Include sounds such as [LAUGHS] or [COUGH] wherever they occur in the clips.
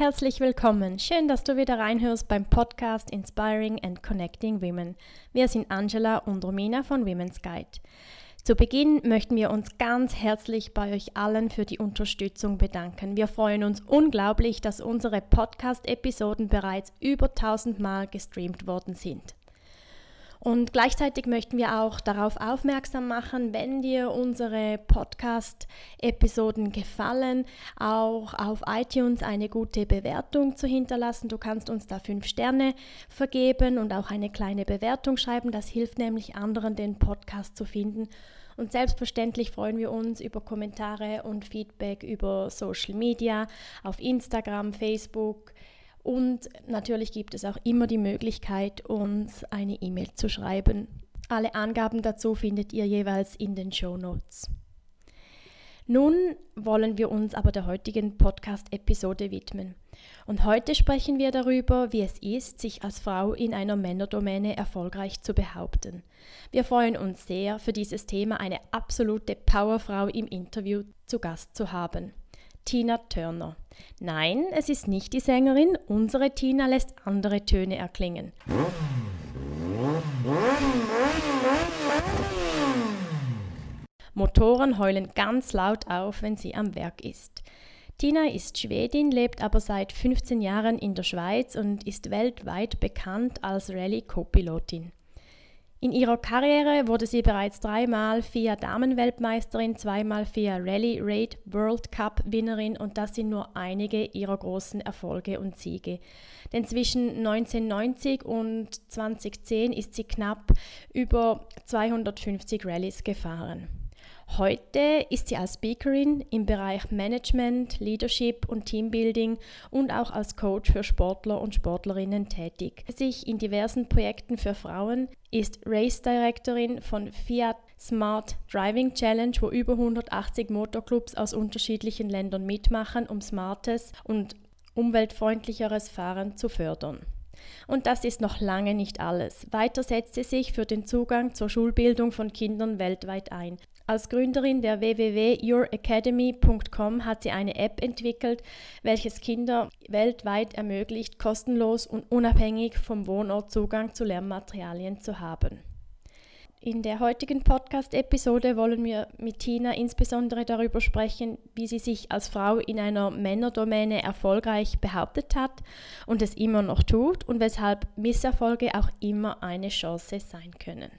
Herzlich willkommen. Schön, dass du wieder reinhörst beim Podcast Inspiring and Connecting Women. Wir sind Angela und Romina von Women's Guide. Zu Beginn möchten wir uns ganz herzlich bei euch allen für die Unterstützung bedanken. Wir freuen uns unglaublich, dass unsere Podcast-Episoden bereits über 1000 Mal gestreamt worden sind. Und gleichzeitig möchten wir auch darauf aufmerksam machen, wenn dir unsere Podcast-Episoden gefallen, auch auf iTunes eine gute Bewertung zu hinterlassen. Du kannst uns da fünf Sterne vergeben und auch eine kleine Bewertung schreiben. Das hilft nämlich anderen, den Podcast zu finden. Und selbstverständlich freuen wir uns über Kommentare und Feedback über Social Media, auf Instagram, Facebook, und natürlich gibt es auch immer die Möglichkeit, uns eine E-Mail zu schreiben. Alle Angaben dazu findet ihr jeweils in den Show Notes. Nun wollen wir uns aber der heutigen Podcast-Episode widmen. Und heute sprechen wir darüber, wie es ist, sich als Frau in einer Männerdomäne erfolgreich zu behaupten. Wir freuen uns sehr, für dieses Thema eine absolute Powerfrau im Interview zu Gast zu haben. Tina Turner. Nein, es ist nicht die Sängerin, unsere Tina lässt andere Töne erklingen. Motoren heulen ganz laut auf, wenn sie am Werk ist. Tina ist Schwedin, lebt aber seit 15 Jahren in der Schweiz und ist weltweit bekannt als Rallye-Co-Pilotin. In ihrer Karriere wurde sie bereits dreimal FIA Damenweltmeisterin, zweimal FIA Rally Raid World Cup Winnerin und das sind nur einige ihrer großen Erfolge und Siege. Denn zwischen 1990 und 2010 ist sie knapp über 250 Rallyes gefahren. Heute ist sie als Speakerin im Bereich Management, Leadership und Teambuilding und auch als Coach für Sportler und Sportlerinnen tätig. Sich in diversen Projekten für Frauen ist Race Directorin von Fiat Smart Driving Challenge, wo über 180 Motorclubs aus unterschiedlichen Ländern mitmachen, um smartes und umweltfreundlicheres Fahren zu fördern. Und das ist noch lange nicht alles. Weiter setzt sie sich für den Zugang zur Schulbildung von Kindern weltweit ein. Als Gründerin der www.youracademy.com hat sie eine App entwickelt, welches Kinder weltweit ermöglicht, kostenlos und unabhängig vom Wohnort Zugang zu Lernmaterialien zu haben. In der heutigen Podcast-Episode wollen wir mit Tina insbesondere darüber sprechen, wie sie sich als Frau in einer Männerdomäne erfolgreich behauptet hat und es immer noch tut und weshalb Misserfolge auch immer eine Chance sein können.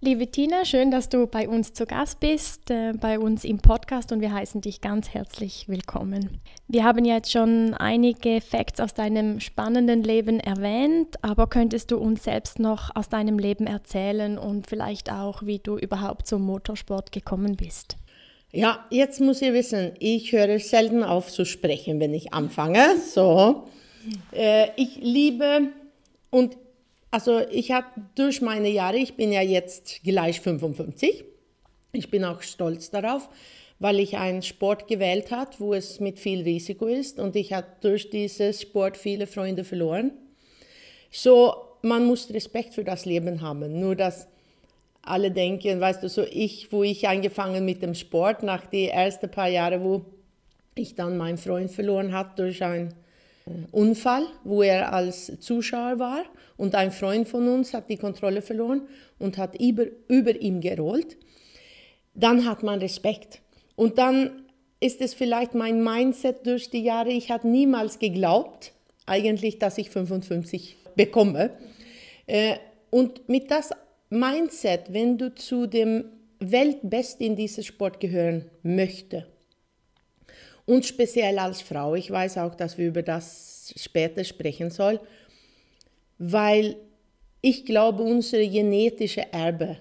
Liebe Tina, schön, dass du bei uns zu Gast bist, äh, bei uns im Podcast und wir heißen dich ganz herzlich willkommen. Wir haben ja jetzt schon einige Facts aus deinem spannenden Leben erwähnt, aber könntest du uns selbst noch aus deinem Leben erzählen und vielleicht auch, wie du überhaupt zum Motorsport gekommen bist? Ja, jetzt muss ihr wissen, ich höre selten auf zu sprechen, wenn ich anfange. So, äh, ich liebe und also ich habe durch meine Jahre, ich bin ja jetzt gleich 55, ich bin auch stolz darauf, weil ich einen Sport gewählt habe, wo es mit viel Risiko ist und ich habe durch diesen Sport viele Freunde verloren. So, man muss Respekt für das Leben haben. Nur dass alle denken, weißt du, so ich, wo ich angefangen mit dem Sport, nach den ersten paar Jahren, wo ich dann meinen Freund verloren habe durch einen Unfall, wo er als Zuschauer war und ein Freund von uns hat die Kontrolle verloren und hat über, über ihm gerollt, dann hat man Respekt. Und dann ist es vielleicht mein Mindset durch die Jahre, ich habe niemals geglaubt, eigentlich, dass ich 55 bekomme. Äh, und mit das Mindset, wenn du zu dem Weltbesten in diesem Sport gehören möchtest, und speziell als Frau, ich weiß auch, dass wir über das später sprechen sollen, weil ich glaube, unsere genetische Erbe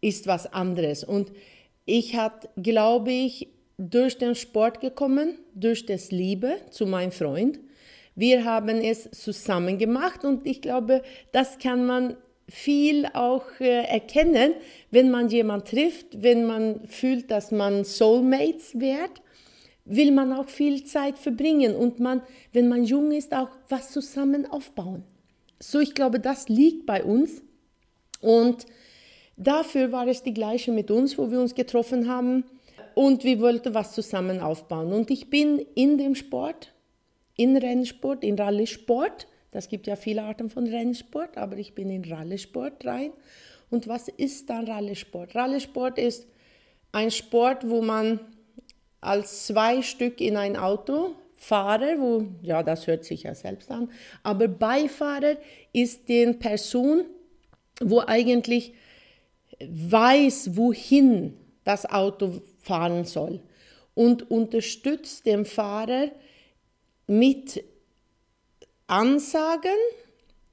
ist was anderes. Und ich habe, glaube ich, durch den Sport gekommen, durch das Liebe zu meinem Freund, Wir haben es zusammen gemacht und ich glaube, das kann man viel auch äh, erkennen, wenn man jemanden trifft, wenn man fühlt, dass man Soulmates wird, will man auch viel Zeit verbringen und man, wenn man jung ist, auch was zusammen aufbauen. So, ich glaube, das liegt bei uns und dafür war es die gleiche mit uns, wo wir uns getroffen haben und wir wollten was zusammen aufbauen. Und ich bin in dem Sport, in Rennsport, in Rallye-Sport, das gibt ja viele Arten von Rennsport, aber ich bin in Rallye-Sport rein. Und was ist dann? Rallye-Sport ist ein Sport, wo man als zwei Stück in ein Auto Fahrer, wo, ja, das hört sich ja selbst an, aber Beifahrer ist die Person, wo eigentlich weiß, wohin das Auto fahren soll und unterstützt den Fahrer mit Ansagen,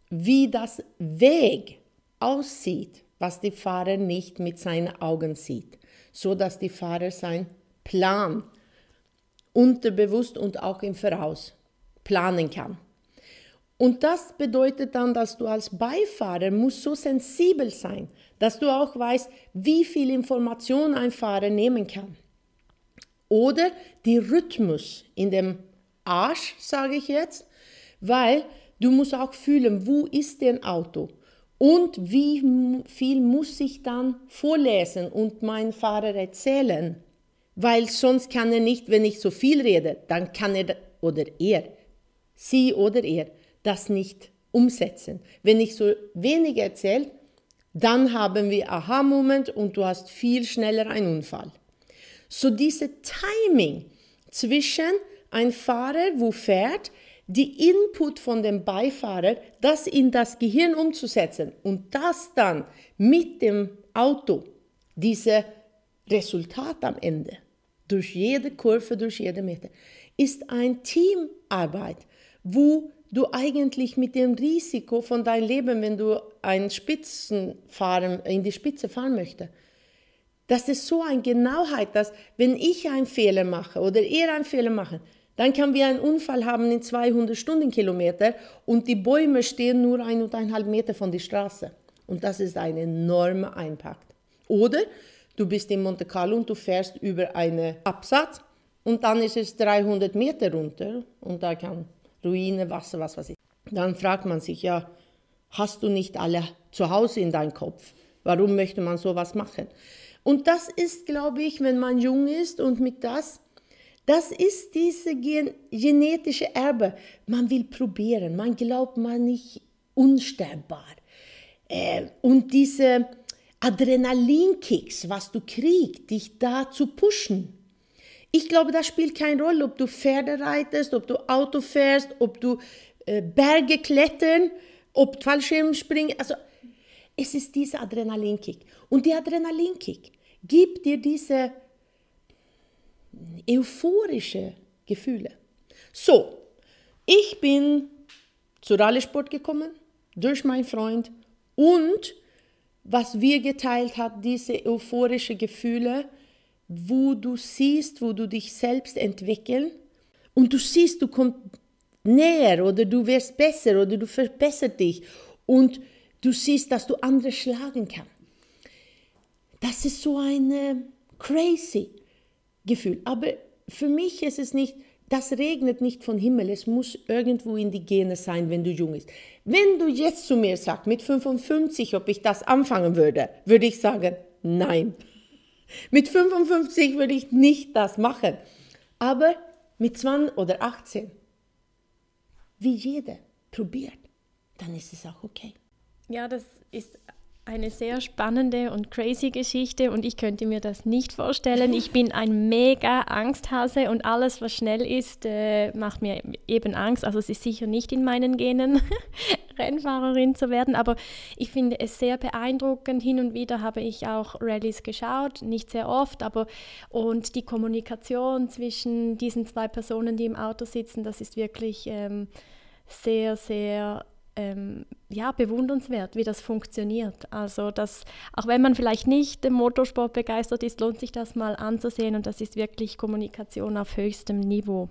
wie das Weg aussieht, was die Fahrer nicht mit seinen Augen sieht, so dass die Fahrer sein Plan unterbewusst und auch im Voraus planen kann. Und das bedeutet dann, dass du als Beifahrer musst so sensibel sein, dass du auch weißt, wie viel Information ein Fahrer nehmen kann. Oder die Rhythmus in dem Arsch, sage ich jetzt, weil du musst auch fühlen, wo ist dein Auto und wie viel muss ich dann vorlesen und mein Fahrer erzählen, weil sonst kann er nicht, wenn ich so viel rede, dann kann er oder er, sie oder er, das nicht umsetzen. Wenn ich so wenig erzähle, dann haben wir Aha-Moment und du hast viel schneller einen Unfall. So diese Timing zwischen ein Fahrer, wo fährt, die Input von dem Beifahrer, das in das Gehirn umzusetzen und das dann mit dem Auto, diese Resultat am Ende, durch jede Kurve, durch jede Meter, ist ein Teamarbeit, wo du eigentlich mit dem Risiko von deinem Leben, wenn du einen Spitzenfahren, in die Spitze fahren möchtest, das ist so eine Genauheit, dass wenn ich einen Fehler mache oder er einen Fehler macht, dann können wir einen Unfall haben in 200 Stundenkilometer und die Bäume stehen nur ein und eineinhalb Meter von der Straße. Und das ist ein enormer Impact. Oder du bist in Monte Carlo und du fährst über einen Absatz und dann ist es 300 Meter runter und da kann Ruine, Wasser, was weiß ich. Dann fragt man sich ja, hast du nicht alle zu Hause in deinem Kopf? Warum möchte man sowas machen? Und das ist, glaube ich, wenn man jung ist und mit das das ist diese gen genetische Erbe. Man will probieren, man glaubt man nicht unsterbbar. Äh, und diese Adrenalinkicks, was du kriegst, dich da zu pushen. Ich glaube, das spielt keine Rolle, ob du Pferde reitest, ob du Auto fährst, ob du äh, Berge klettern, ob Fallschirm springen. Also es ist dieser Adrenalinkick. Und der Adrenalinkick gibt dir diese euphorische Gefühle. So, ich bin zu Rallye-Sport gekommen durch meinen Freund und was wir geteilt hat, diese euphorische Gefühle, wo du siehst, wo du dich selbst entwickeln und du siehst, du kommst näher oder du wirst besser oder du verbesserst dich und du siehst, dass du andere schlagen kannst. Das ist so eine crazy Gefühl. Aber für mich ist es nicht, das regnet nicht von Himmel. Es muss irgendwo in die Gene sein, wenn du jung bist. Wenn du jetzt zu mir sagst, mit 55, ob ich das anfangen würde, würde ich sagen, nein. Mit 55 würde ich nicht das machen. Aber mit 20 oder 18, wie jeder probiert, dann ist es auch okay. Ja, das ist eine sehr spannende und crazy Geschichte und ich könnte mir das nicht vorstellen. Ich bin ein mega Angsthase und alles, was schnell ist, äh, macht mir eben Angst. Also es ist sicher nicht in meinen Genen, [LAUGHS] Rennfahrerin zu werden, aber ich finde es sehr beeindruckend. Hin und wieder habe ich auch Rallyes geschaut, nicht sehr oft, aber und die Kommunikation zwischen diesen zwei Personen, die im Auto sitzen, das ist wirklich ähm, sehr, sehr ähm, ja, bewundernswert, wie das funktioniert. Also, dass, auch wenn man vielleicht nicht dem Motorsport begeistert ist, lohnt sich das mal anzusehen und das ist wirklich Kommunikation auf höchstem Niveau.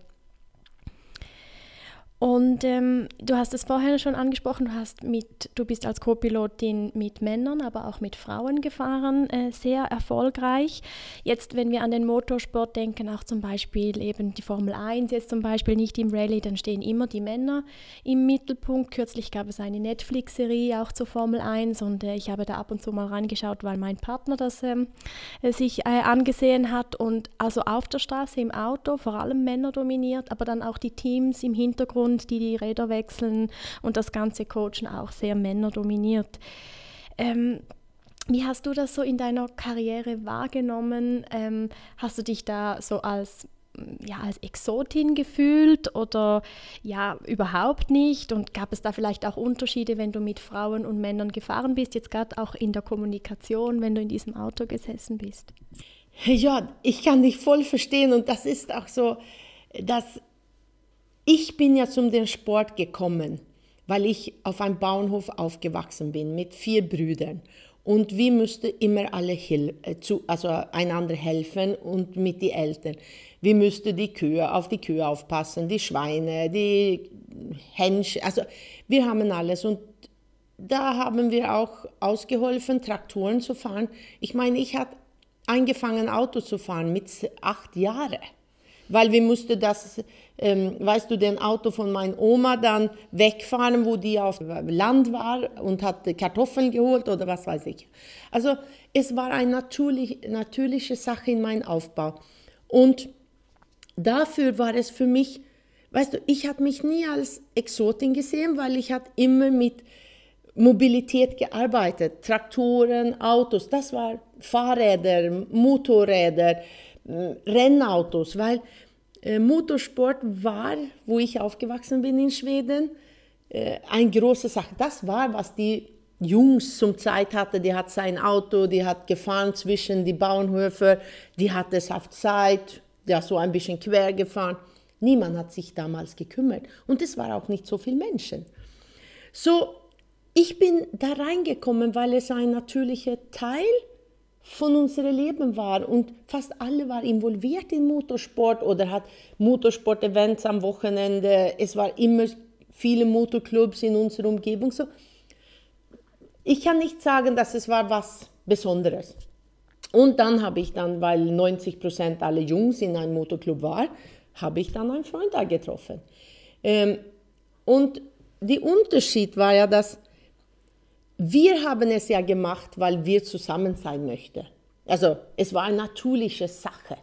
Und ähm, du hast es vorher schon angesprochen, du, hast mit, du bist als Co-Pilotin mit Männern, aber auch mit Frauen gefahren, äh, sehr erfolgreich. Jetzt, wenn wir an den Motorsport denken, auch zum Beispiel eben die Formel 1, jetzt zum Beispiel nicht im Rallye, dann stehen immer die Männer im Mittelpunkt. Kürzlich gab es eine Netflix-Serie auch zur Formel 1 und äh, ich habe da ab und zu mal reingeschaut, weil mein Partner das ähm, äh, sich äh, angesehen hat. Und also auf der Straße, im Auto, vor allem Männer dominiert, aber dann auch die Teams im Hintergrund Hintergrund, die die Räder wechseln und das ganze Coachen auch sehr männerdominiert. Ähm, wie hast du das so in deiner Karriere wahrgenommen? Ähm, hast du dich da so als ja, als Exotin gefühlt oder ja, überhaupt nicht? Und gab es da vielleicht auch Unterschiede, wenn du mit Frauen und Männern gefahren bist, jetzt gerade auch in der Kommunikation, wenn du in diesem Auto gesessen bist? Ja, ich kann dich voll verstehen und das ist auch so, dass ich bin ja zum den Sport gekommen, weil ich auf einem Bauernhof aufgewachsen bin mit vier Brüdern. Und wir mussten immer alle äh, zu, also einander helfen und mit den Eltern. Wir mussten die Kühe, auf die Kühe aufpassen, die Schweine, die Händchen. Also wir haben alles. Und da haben wir auch ausgeholfen, Traktoren zu fahren. Ich meine, ich habe angefangen, Auto zu fahren mit acht Jahren weil wir mussten das, ähm, weißt du, den Auto von meiner Oma dann wegfahren, wo die auf Land war und hat Kartoffeln geholt oder was weiß ich. Also es war eine natürlich, natürliche Sache in meinem Aufbau. Und dafür war es für mich, weißt du, ich habe mich nie als Exotin gesehen, weil ich habe immer mit Mobilität gearbeitet, Traktoren, Autos, das war Fahrräder, Motorräder, Rennautos, weil äh, Motorsport war, wo ich aufgewachsen bin in Schweden, äh, eine große Sache. Das war, was die Jungs zum Zeit hatten. Die hat sein Auto, die hat gefahren zwischen die Bauernhöfe, die hat es auf Zeit, ja, so ein bisschen quer gefahren. Niemand hat sich damals gekümmert und es war auch nicht so viele Menschen. So, ich bin da reingekommen, weil es ein natürlicher Teil von unserem Leben war und fast alle waren involviert in Motorsport oder hat Motorsport-Events am Wochenende. Es war immer viele Motorclubs in unserer Umgebung. So, ich kann nicht sagen, dass es war was Besonderes. Und dann habe ich dann, weil 90 Prozent alle Jungs in einem Motorclub waren, habe ich dann einen Freund da getroffen. Ähm, und der Unterschied war ja, dass wir haben es ja gemacht, weil wir zusammen sein möchten. Also es war eine natürliche Sache.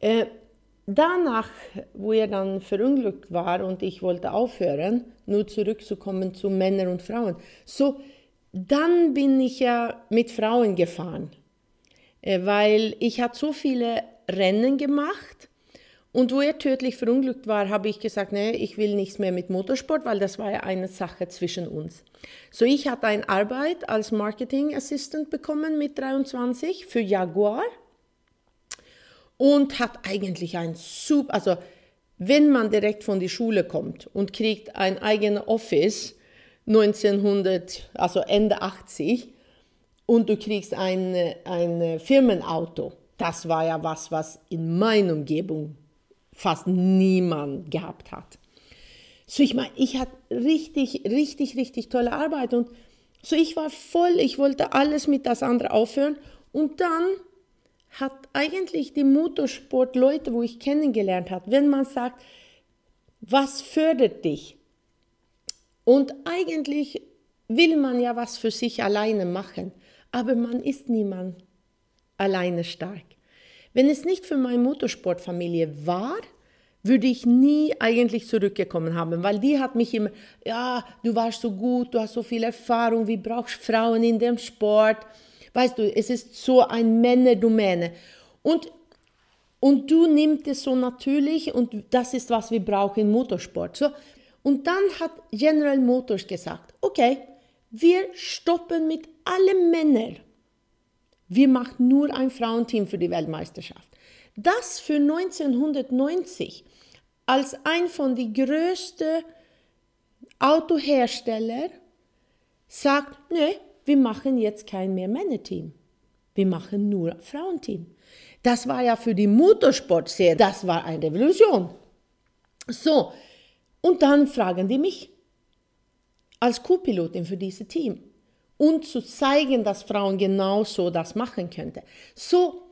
Äh, danach, wo er dann verunglückt war und ich wollte aufhören, nur zurückzukommen zu Männern und Frauen, so dann bin ich ja mit Frauen gefahren, äh, weil ich hatte so viele Rennen gemacht und wo er tödlich verunglückt war, habe ich gesagt, nee, ich will nichts mehr mit Motorsport, weil das war ja eine Sache zwischen uns. So, ich hatte eine Arbeit als Marketing Assistant bekommen mit 23 für Jaguar und hat eigentlich ein super, also wenn man direkt von der Schule kommt und kriegt ein eigenes Office 1900, also Ende 80 und du kriegst ein, ein Firmenauto, das war ja was, was in meiner Umgebung fast niemand gehabt hat. So, ich meine, ich hatte richtig, richtig, richtig tolle Arbeit und so, ich war voll, ich wollte alles mit das andere aufhören und dann hat eigentlich die Motorsport-Leute, wo ich kennengelernt habe, wenn man sagt, was fördert dich? Und eigentlich will man ja was für sich alleine machen, aber man ist niemand alleine stark. Wenn es nicht für meine Motorsportfamilie war, würde ich nie eigentlich zurückgekommen haben, weil die hat mich immer, ja, du warst so gut, du hast so viel Erfahrung, wie brauchst Frauen in dem Sport? Weißt du, es ist so ein Männerdomäne. Und, und du nimmst es so natürlich und das ist, was wir brauchen im Motorsport. So, und dann hat General Motors gesagt, okay, wir stoppen mit allen Männern wir machen nur ein Frauenteam für die Weltmeisterschaft. Das für 1990 als ein von den größten Autohersteller sagt, nee, wir machen jetzt kein mehr Männerteam. Wir machen nur Frauenteam. Das war ja für die Motorsportserie, das war eine Revolution. So, Und dann fragen die mich als Co-Pilotin für dieses Team und zu zeigen, dass Frauen genauso das machen könnten. So,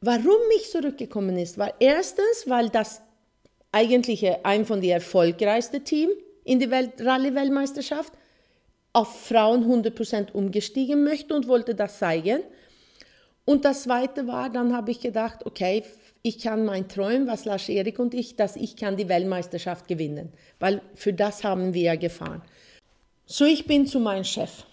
warum ich zurückgekommen ist, war erstens, weil das eigentlich ein von den erfolgreichsten Team in die Rallye-Weltmeisterschaft auf Frauen 100% umgestiegen möchte und wollte das zeigen. Und das Zweite war, dann habe ich gedacht, okay, ich kann mein Träumen, was Lars Erik und ich, dass ich kann die Weltmeisterschaft gewinnen, weil für das haben wir ja gefahren. So, ich bin zu meinem Chef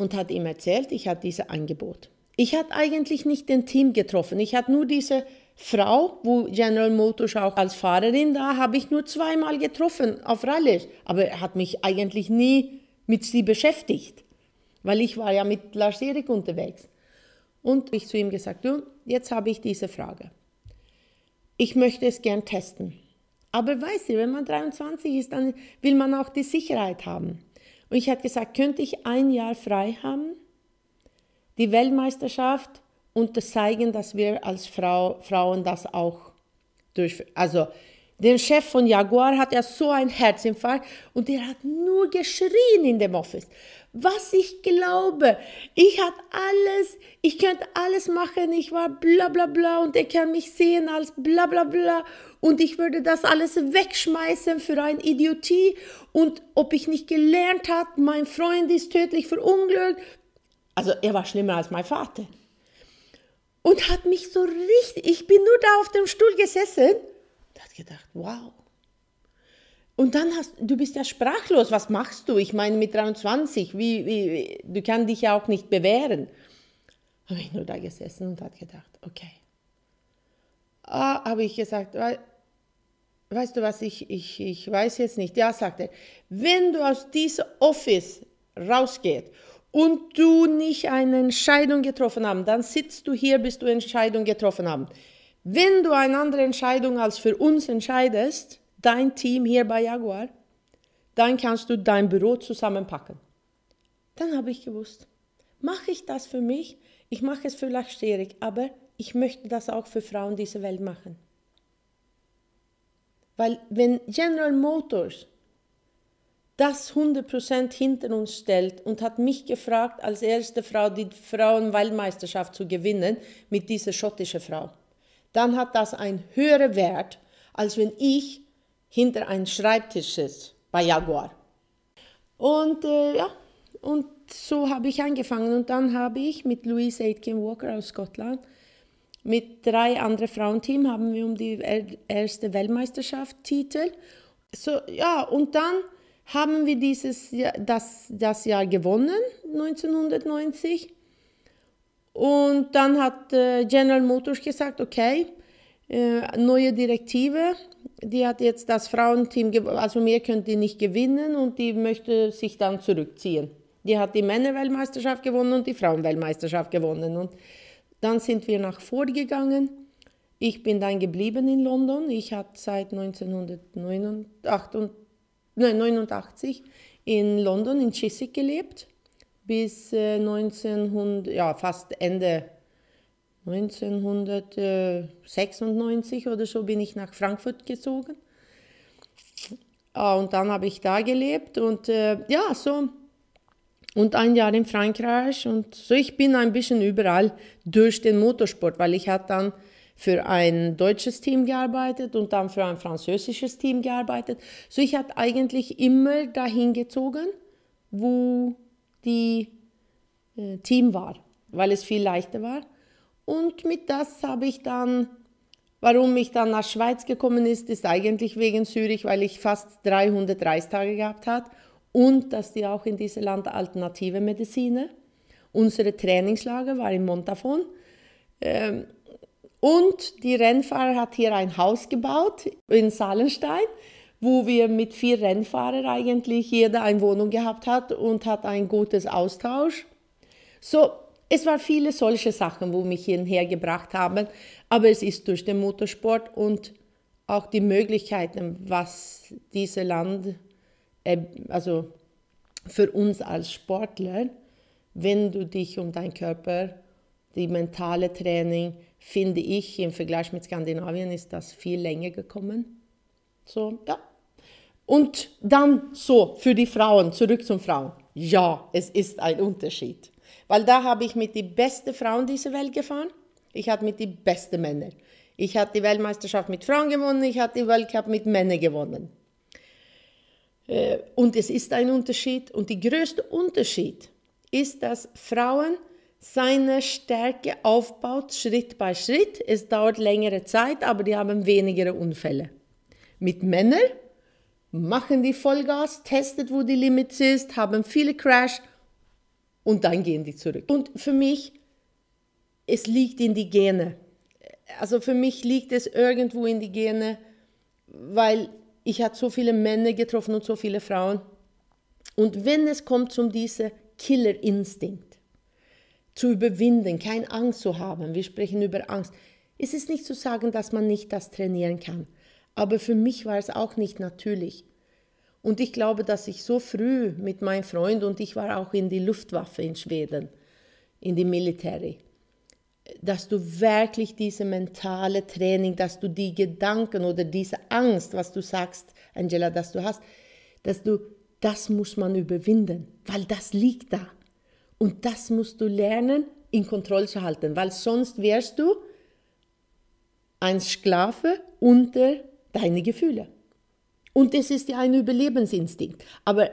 und hat ihm erzählt, ich hatte dieses Angebot. Ich hatte eigentlich nicht den Team getroffen, ich hatte nur diese Frau, wo General Motors auch als Fahrerin da, habe ich nur zweimal getroffen auf Rallyes, aber er hat mich eigentlich nie mit sie beschäftigt, weil ich war ja mit Lars Erik unterwegs. Und ich zu ihm gesagt, du, jetzt habe ich diese Frage. Ich möchte es gern testen. Aber weißt du, wenn man 23 ist, dann will man auch die Sicherheit haben. Und ich habe gesagt, könnte ich ein Jahr frei haben? Die Weltmeisterschaft und das zeigen, dass wir als Frau, Frauen das auch durch, also der Chef von Jaguar hat ja so einen Herzinfarkt und der hat nur geschrien in dem Office. Was ich glaube, ich hatte alles, ich könnte alles machen, ich war bla bla bla und er kann mich sehen als bla bla bla und ich würde das alles wegschmeißen für ein Idiotie und ob ich nicht gelernt habe, mein Freund ist tödlich verunglückt. Also er war schlimmer als mein Vater. Und hat mich so richtig, ich bin nur da auf dem Stuhl gesessen und hat gedacht, wow. Und dann hast du bist ja sprachlos, was machst du? Ich meine mit 23, wie, wie, du kannst dich ja auch nicht bewähren. Habe ich nur da gesessen und hat gedacht, okay. Ah, habe ich gesagt, weißt du was, ich, ich, ich weiß jetzt nicht. Ja, sagt er, wenn du aus diesem Office rausgehst und du nicht eine Entscheidung getroffen hast, dann sitzt du hier, bis du Entscheidung getroffen hast. Wenn du eine andere Entscheidung als für uns entscheidest, dein Team hier bei Jaguar, dann kannst du dein Büro zusammenpacken. Dann habe ich gewusst, mache ich das für mich, ich mache es für Lachsterig, aber ich möchte das auch für Frauen dieser Welt machen. Weil wenn General Motors das 100% hinter uns stellt und hat mich gefragt, als erste Frau die Frauenweltmeisterschaft zu gewinnen mit dieser schottischen Frau, dann hat das einen höheren Wert, als wenn ich hinter einem Schreibtisch sitze bei Jaguar. Und äh, ja, und so habe ich angefangen und dann habe ich mit Louise Aitken Walker aus Schottland mit drei anderen Frauenteams haben wir um die erste Weltmeisterschaft Titel. So, ja, und dann haben wir dieses, das, das Jahr gewonnen, 1990. Und dann hat äh, General Motors gesagt, okay, äh, neue Direktive, die hat jetzt das Frauenteam, also mehr könnt ihr nicht gewinnen und die möchte sich dann zurückziehen. Die hat die Männerweltmeisterschaft gewonnen und die Frauenweltmeisterschaft gewonnen. Und dann sind wir nach vorgegangen. Ich bin dann geblieben in London. Ich habe seit 1989 in London, in Chiswick gelebt, bis 1900, äh, ja, fast Ende 1996 oder so bin ich nach Frankfurt gezogen. Ah, und dann habe ich da gelebt und äh, ja, so und ein Jahr in Frankreich und so ich bin ein bisschen überall durch den Motorsport, weil ich habe dann für ein deutsches Team gearbeitet und dann für ein französisches Team gearbeitet. So ich habe eigentlich immer dahin gezogen, wo die äh, Team war, weil es viel leichter war. Und mit das habe ich dann, warum ich dann nach Schweiz gekommen ist, ist eigentlich wegen Zürich, weil ich fast 300 Reistage gehabt habe und dass die auch in diesem Land alternative Mediziner. Unsere Trainingslager war in Montafon. Ähm, und die Rennfahrer hat hier ein Haus gebaut in Salenstein, wo wir mit vier Rennfahrern eigentlich jeder eine Wohnung gehabt hat und hat ein gutes Austausch. So, es waren viele solche Sachen, wo mich hierher gebracht haben, aber es ist durch den Motorsport und auch die Möglichkeiten, was dieses Land äh, also für uns als Sportler, wenn du dich um deinen Körper, die mentale Training, finde ich, im Vergleich mit Skandinavien ist das viel länger gekommen. So, ja, Und dann so für die Frauen, zurück zum Frauen. Ja, es ist ein Unterschied. Weil da habe ich mit den besten Frauen dieser Welt gefahren. Ich hatte mit den besten Männern. Ich hatte die Weltmeisterschaft mit Frauen gewonnen, ich hatte die Weltcup mit Männern gewonnen. Äh, und es ist ein Unterschied. Und der größte Unterschied ist, dass Frauen seine Stärke aufbaut, Schritt bei Schritt. Es dauert längere Zeit, aber die haben weniger Unfälle. Mit Männern machen die Vollgas, testet, wo die Limits ist, haben viele Crash und dann gehen die zurück. Und für mich, es liegt in die Gene. Also für mich liegt es irgendwo in die Gene, weil ich habe so viele Männer getroffen und so viele Frauen. Und wenn es kommt zum dieser Killerinstinkt, zu überwinden, keine Angst zu haben, wir sprechen über Angst, ist es nicht zu sagen, dass man nicht das trainieren kann. Aber für mich war es auch nicht natürlich. Und ich glaube, dass ich so früh mit meinem Freund und ich war auch in die Luftwaffe in Schweden, in die Military, dass du wirklich diese mentale Training, dass du die Gedanken oder diese Angst, was du sagst, Angela, dass du hast, dass du, das muss man überwinden, weil das liegt da. Und das musst du lernen, in Kontrolle zu halten, weil sonst wärst du ein Sklave unter deine Gefühle. Und das ist ja ein Überlebensinstinkt. Aber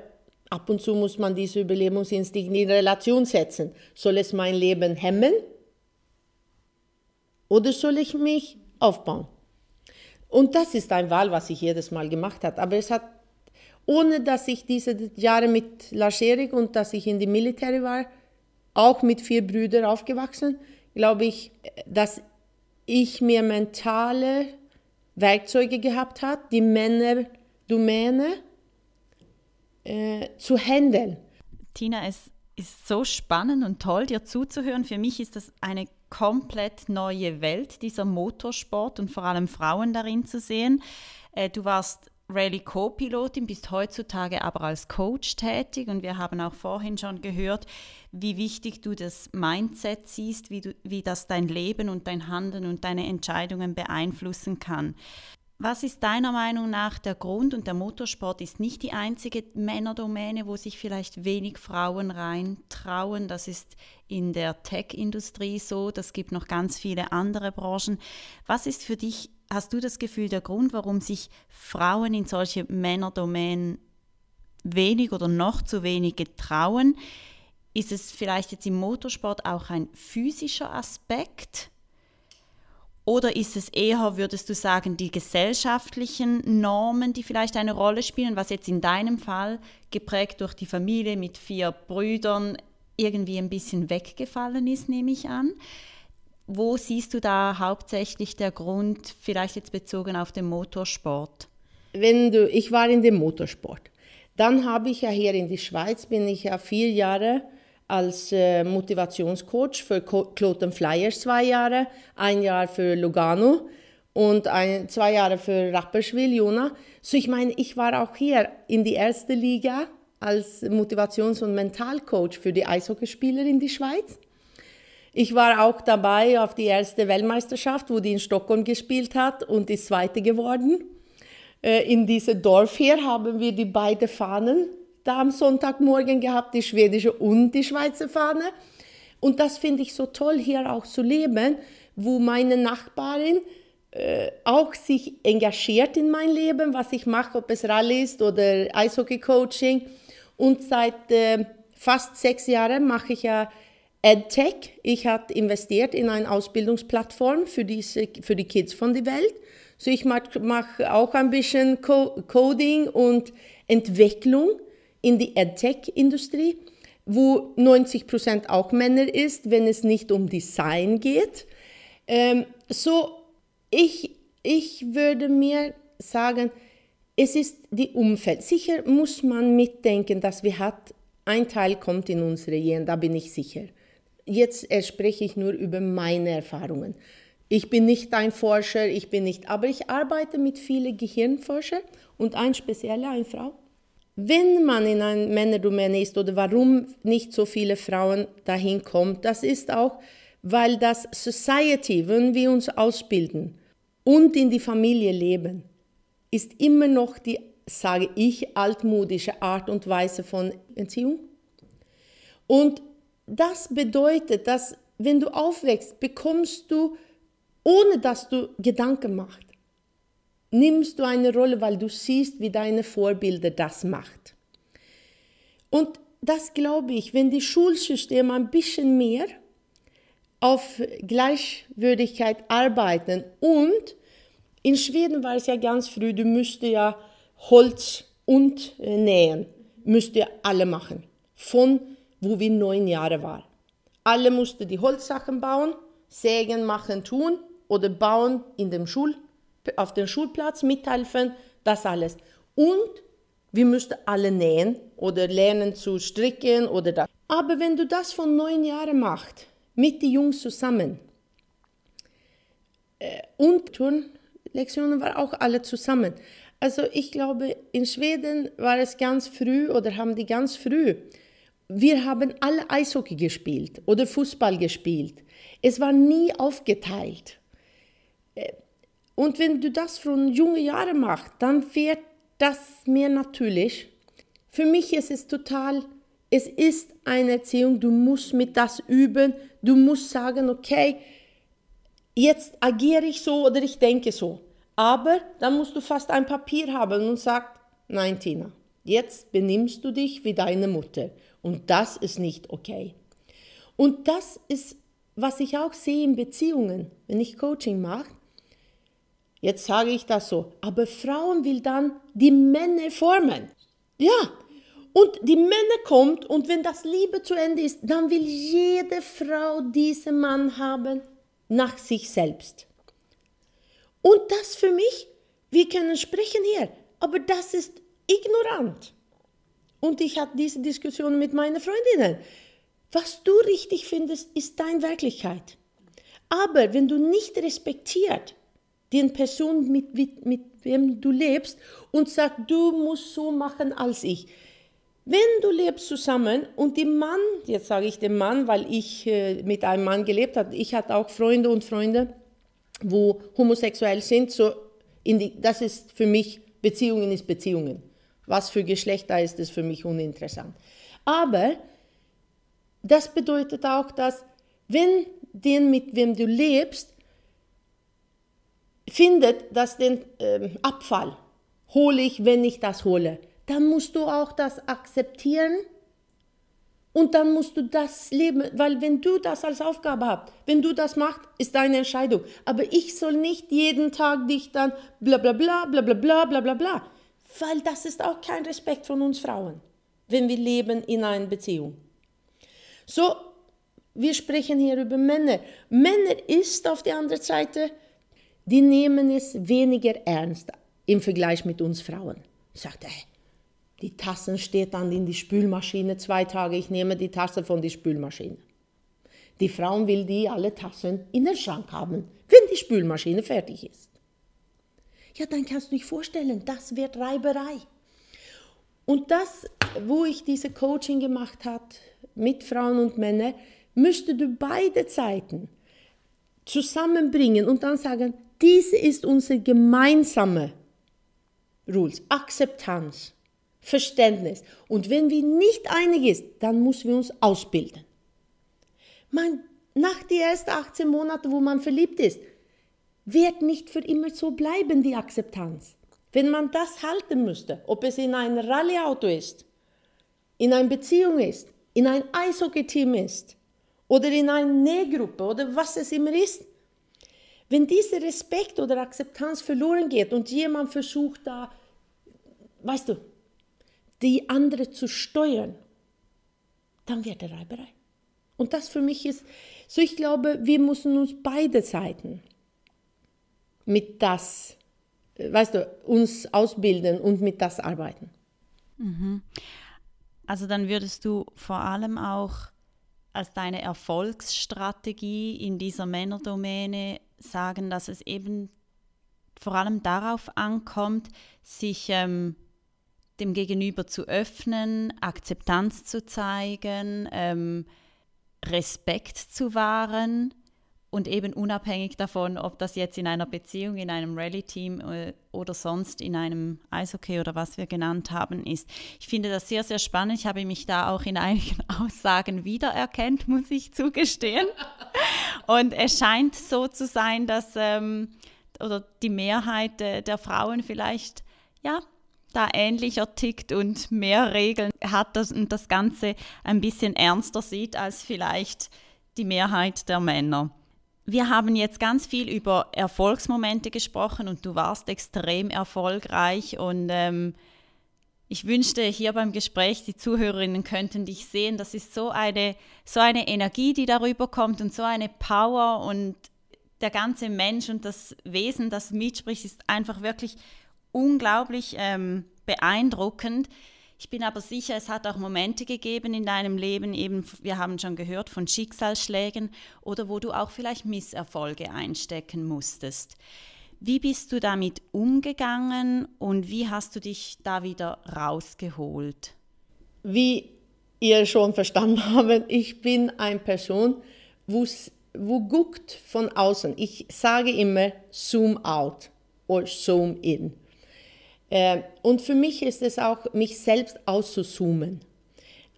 ab und zu muss man diesen Überlebensinstinkt in Relation setzen. Soll es mein Leben hemmen oder soll ich mich aufbauen? Und das ist ein Wahl, was ich jedes Mal gemacht habe. Aber es hat, ohne dass ich diese Jahre mit Lascherik und dass ich in die Militär war, auch mit vier Brüdern aufgewachsen, glaube ich, dass ich mir mentale Werkzeuge gehabt habe, die Männerdomäne äh, zu handeln. Tina, es ist so spannend und toll, dir zuzuhören. Für mich ist das eine komplett neue Welt, dieser Motorsport und vor allem Frauen darin zu sehen. Äh, du warst Rallye Co-Pilotin, bist heutzutage aber als Coach tätig und wir haben auch vorhin schon gehört, wie wichtig du das Mindset siehst, wie, du, wie das dein Leben und dein Handeln und deine Entscheidungen beeinflussen kann. Was ist deiner Meinung nach der Grund? Und der Motorsport ist nicht die einzige Männerdomäne, wo sich vielleicht wenig Frauen reintrauen. Das ist in der Tech-Industrie so. Das gibt noch ganz viele andere Branchen. Was ist für dich hast du das Gefühl, der Grund, warum sich Frauen in solche Männerdomänen wenig oder noch zu wenig getrauen, ist es vielleicht jetzt im Motorsport auch ein physischer Aspekt? Oder ist es eher, würdest du sagen, die gesellschaftlichen Normen, die vielleicht eine Rolle spielen, was jetzt in deinem Fall geprägt durch die Familie mit vier Brüdern irgendwie ein bisschen weggefallen ist, nehme ich an? Wo siehst du da hauptsächlich der Grund, vielleicht jetzt bezogen auf den Motorsport? Wenn du, ich war in dem Motorsport. Dann habe ich ja hier in der Schweiz, bin ich ja vier Jahre als äh, Motivationscoach für Cloten Flyers zwei Jahre, ein Jahr für Lugano und ein, zwei Jahre für Rapperswil, Jona. So ich meine, ich war auch hier in die erste Liga als Motivations- und Mentalcoach für die Eishockeyspieler in die Schweiz. Ich war auch dabei auf die erste Weltmeisterschaft, wo die in Stockholm gespielt hat und ist zweite geworden. Äh, in diesem Dorf hier haben wir die beiden Fahnen da am Sonntagmorgen gehabt, die schwedische und die Schweizer Fahne. Und das finde ich so toll, hier auch zu leben, wo meine Nachbarin äh, auch sich engagiert in mein Leben, was ich mache, ob es Rallye ist oder Eishockey-Coaching. Und seit äh, fast sechs Jahren mache ich ja EdTech. Ich habe investiert in eine Ausbildungsplattform für, diese, für die Kids von der Welt. So ich mache mach auch ein bisschen Co Coding und Entwicklung in die EdTech-Industrie, wo 90 Prozent auch Männer ist, wenn es nicht um Design geht. Ähm, so ich, ich würde mir sagen, es ist die Umfeld. Sicher muss man mitdenken, dass wir hat, ein Teil kommt in unsere Gene, da bin ich sicher jetzt spreche ich nur über meine Erfahrungen. Ich bin nicht ein Forscher, ich bin nicht, aber ich arbeite mit vielen Gehirnforschern und ein spezieller, eine Frau. Wenn man in einer Männerdomäne ist oder warum nicht so viele Frauen dahin kommen, das ist auch, weil das Society, wenn wir uns ausbilden und in die Familie leben, ist immer noch die sage ich, altmodische Art und Weise von Erziehung. Und das bedeutet, dass wenn du aufwächst, bekommst du, ohne dass du Gedanken machst, nimmst du eine Rolle, weil du siehst, wie deine Vorbilder das macht. Und das glaube ich, wenn die Schulsysteme ein bisschen mehr auf Gleichwürdigkeit arbeiten und in Schweden war es ja ganz früh, du müsstest ja Holz und äh, Nähen, müsst ihr alle machen, von wo wir neun Jahre waren. Alle mussten die Holzsachen bauen, sägen, machen, tun oder bauen in dem Schul, auf dem Schulplatz, mithelfen, das alles. Und wir müssten alle nähen oder lernen zu stricken oder das. Aber wenn du das von neun Jahren machst, mit den Jungs zusammen, äh, und Turnlektionen waren auch alle zusammen. Also ich glaube, in Schweden war es ganz früh oder haben die ganz früh, wir haben alle Eishockey gespielt oder Fußball gespielt. Es war nie aufgeteilt. Und wenn du das von jungen Jahren machst, dann wird das mehr natürlich. Für mich ist es total, es ist eine Erziehung, du musst mit das üben, du musst sagen, okay, jetzt agiere ich so oder ich denke so. Aber dann musst du fast ein Papier haben und sagst, nein Tina, jetzt benimmst du dich wie deine Mutter und das ist nicht okay. Und das ist, was ich auch sehe in Beziehungen, wenn ich Coaching mache. Jetzt sage ich das so, aber Frauen will dann die Männer formen. Ja, und die Männer kommt und wenn das Liebe zu Ende ist, dann will jede Frau diesen Mann haben nach sich selbst. Und das für mich, wir können sprechen hier, aber das ist ignorant. Und ich hatte diese Diskussion mit meinen Freundinnen. Was du richtig findest, ist deine Wirklichkeit. Aber wenn du nicht respektiert den Person, mit, mit, mit wem du lebst, und sagst, du musst so machen als ich. Wenn du lebst zusammen und die Mann, jetzt sage ich den Mann, weil ich äh, mit einem Mann gelebt habe, ich hatte auch Freunde und Freunde, wo homosexuell sind, so die, das ist für mich, Beziehungen ist Beziehungen. Was für Geschlechter ist, ist für mich uninteressant. Aber das bedeutet auch, dass wenn den, mit wem du lebst, findet, dass den äh, Abfall hole ich, wenn ich das hole, dann musst du auch das akzeptieren und dann musst du das leben, weil wenn du das als Aufgabe hast, wenn du das machst, ist deine Entscheidung. Aber ich soll nicht jeden Tag dich dann bla bla bla bla bla bla bla bla bla. Weil das ist auch kein Respekt von uns Frauen, wenn wir leben in einer Beziehung. So, wir sprechen hier über Männer. Männer ist auf der anderen Seite, die nehmen es weniger ernst im Vergleich mit uns Frauen. Ich sagte, die Tassen steht dann in die Spülmaschine zwei Tage. Ich nehme die Tasse von der Spülmaschine. Die Frauen will die alle Tassen in den Schrank haben, wenn die Spülmaschine fertig ist. Ja, dann kannst du dich vorstellen, das wird Reiberei. Und das, wo ich diese Coaching gemacht habe mit Frauen und Männern, müsste du beide Zeiten zusammenbringen und dann sagen, diese ist unsere gemeinsame Rules, Akzeptanz. Verständnis. Und wenn wir nicht einig ist, dann müssen wir uns ausbilden. Man, nach den ersten 18 Monaten, wo man verliebt ist, wird nicht für immer so bleiben, die Akzeptanz. Wenn man das halten müsste, ob es in ein Rallyeauto ist, in einer Beziehung ist, in ein Eishockey-Team ist oder in einer Nähgruppe oder was es immer ist, wenn dieser Respekt oder Akzeptanz verloren geht und jemand versucht da, weißt du, die andere zu steuern, dann wird er Reiberei. Und das für mich ist, so ich glaube, wir müssen uns beide Seiten mit das, weißt du, uns ausbilden und mit das arbeiten. Mhm. Also dann würdest du vor allem auch als deine Erfolgsstrategie in dieser Männerdomäne sagen, dass es eben vor allem darauf ankommt, sich ähm, dem Gegenüber zu öffnen, Akzeptanz zu zeigen, ähm, Respekt zu wahren und eben unabhängig davon, ob das jetzt in einer Beziehung, in einem Rallye-Team äh, oder sonst in einem Eishockey oder was wir genannt haben, ist. Ich finde das sehr, sehr spannend. Ich habe mich da auch in einigen [LAUGHS] Aussagen wiedererkennt, muss ich zugestehen. Und es scheint so zu sein, dass ähm, oder die Mehrheit äh, der Frauen vielleicht ja da ähnlicher tickt und mehr Regeln hat das, und das Ganze ein bisschen ernster sieht als vielleicht die Mehrheit der Männer. Wir haben jetzt ganz viel über Erfolgsmomente gesprochen und du warst extrem erfolgreich und ähm, ich wünschte hier beim Gespräch, die Zuhörerinnen könnten dich sehen. Das ist so eine, so eine Energie, die darüber kommt und so eine Power und der ganze Mensch und das Wesen, das mitspricht, ist einfach wirklich unglaublich ähm, beeindruckend. Ich bin aber sicher, es hat auch Momente gegeben in deinem Leben, eben, wir haben schon gehört von Schicksalsschlägen oder wo du auch vielleicht Misserfolge einstecken musstest. Wie bist du damit umgegangen und wie hast du dich da wieder rausgeholt? Wie ihr schon verstanden [LAUGHS] habt, ich bin eine Person, wo guckt von außen. Ich sage immer Zoom out oder Zoom in. Äh, und für mich ist es auch, mich selbst auszuzoomen.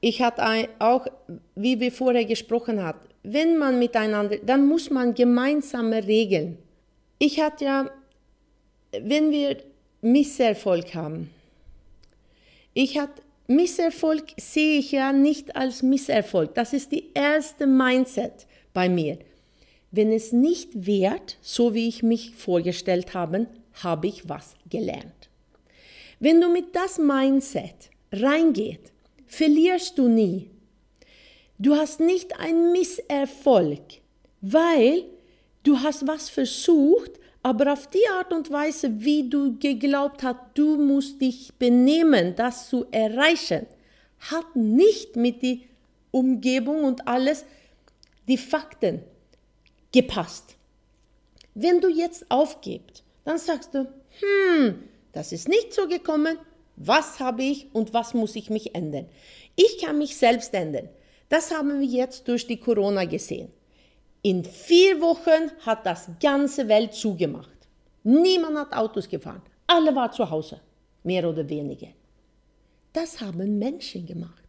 Ich hatte auch, wie wir vorher gesprochen haben, wenn man miteinander, dann muss man gemeinsame Regeln. Ich hatte ja, wenn wir Misserfolg haben, ich hatte Misserfolg sehe ich ja nicht als Misserfolg. Das ist die erste Mindset bei mir. Wenn es nicht wird, so wie ich mich vorgestellt habe, habe ich was gelernt. Wenn du mit das Mindset reingehst, verlierst du nie. Du hast nicht einen Misserfolg, weil du hast was versucht, aber auf die Art und Weise, wie du geglaubt hast, du musst dich benehmen, das zu erreichen, hat nicht mit der Umgebung und alles, die Fakten gepasst. Wenn du jetzt aufgibst, dann sagst du, hm, das ist nicht so gekommen. Was habe ich und was muss ich mich ändern? Ich kann mich selbst ändern. Das haben wir jetzt durch die Corona gesehen. In vier Wochen hat das ganze Welt zugemacht. Niemand hat Autos gefahren. Alle waren zu Hause, mehr oder weniger. Das haben Menschen gemacht.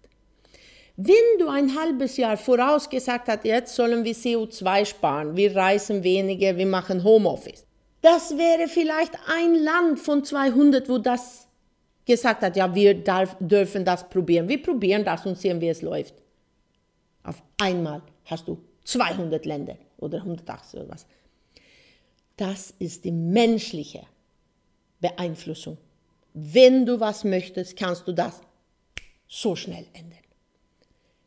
Wenn du ein halbes Jahr vorausgesagt hast, jetzt sollen wir CO2 sparen, wir reisen weniger, wir machen Homeoffice, das wäre vielleicht ein Land von 200, wo das gesagt hat, ja, wir darf, dürfen das probieren. Wir probieren das und sehen, wie es läuft. Auf einmal hast du 200 Länder oder 180 oder was. Das ist die menschliche Beeinflussung. Wenn du was möchtest, kannst du das so schnell ändern.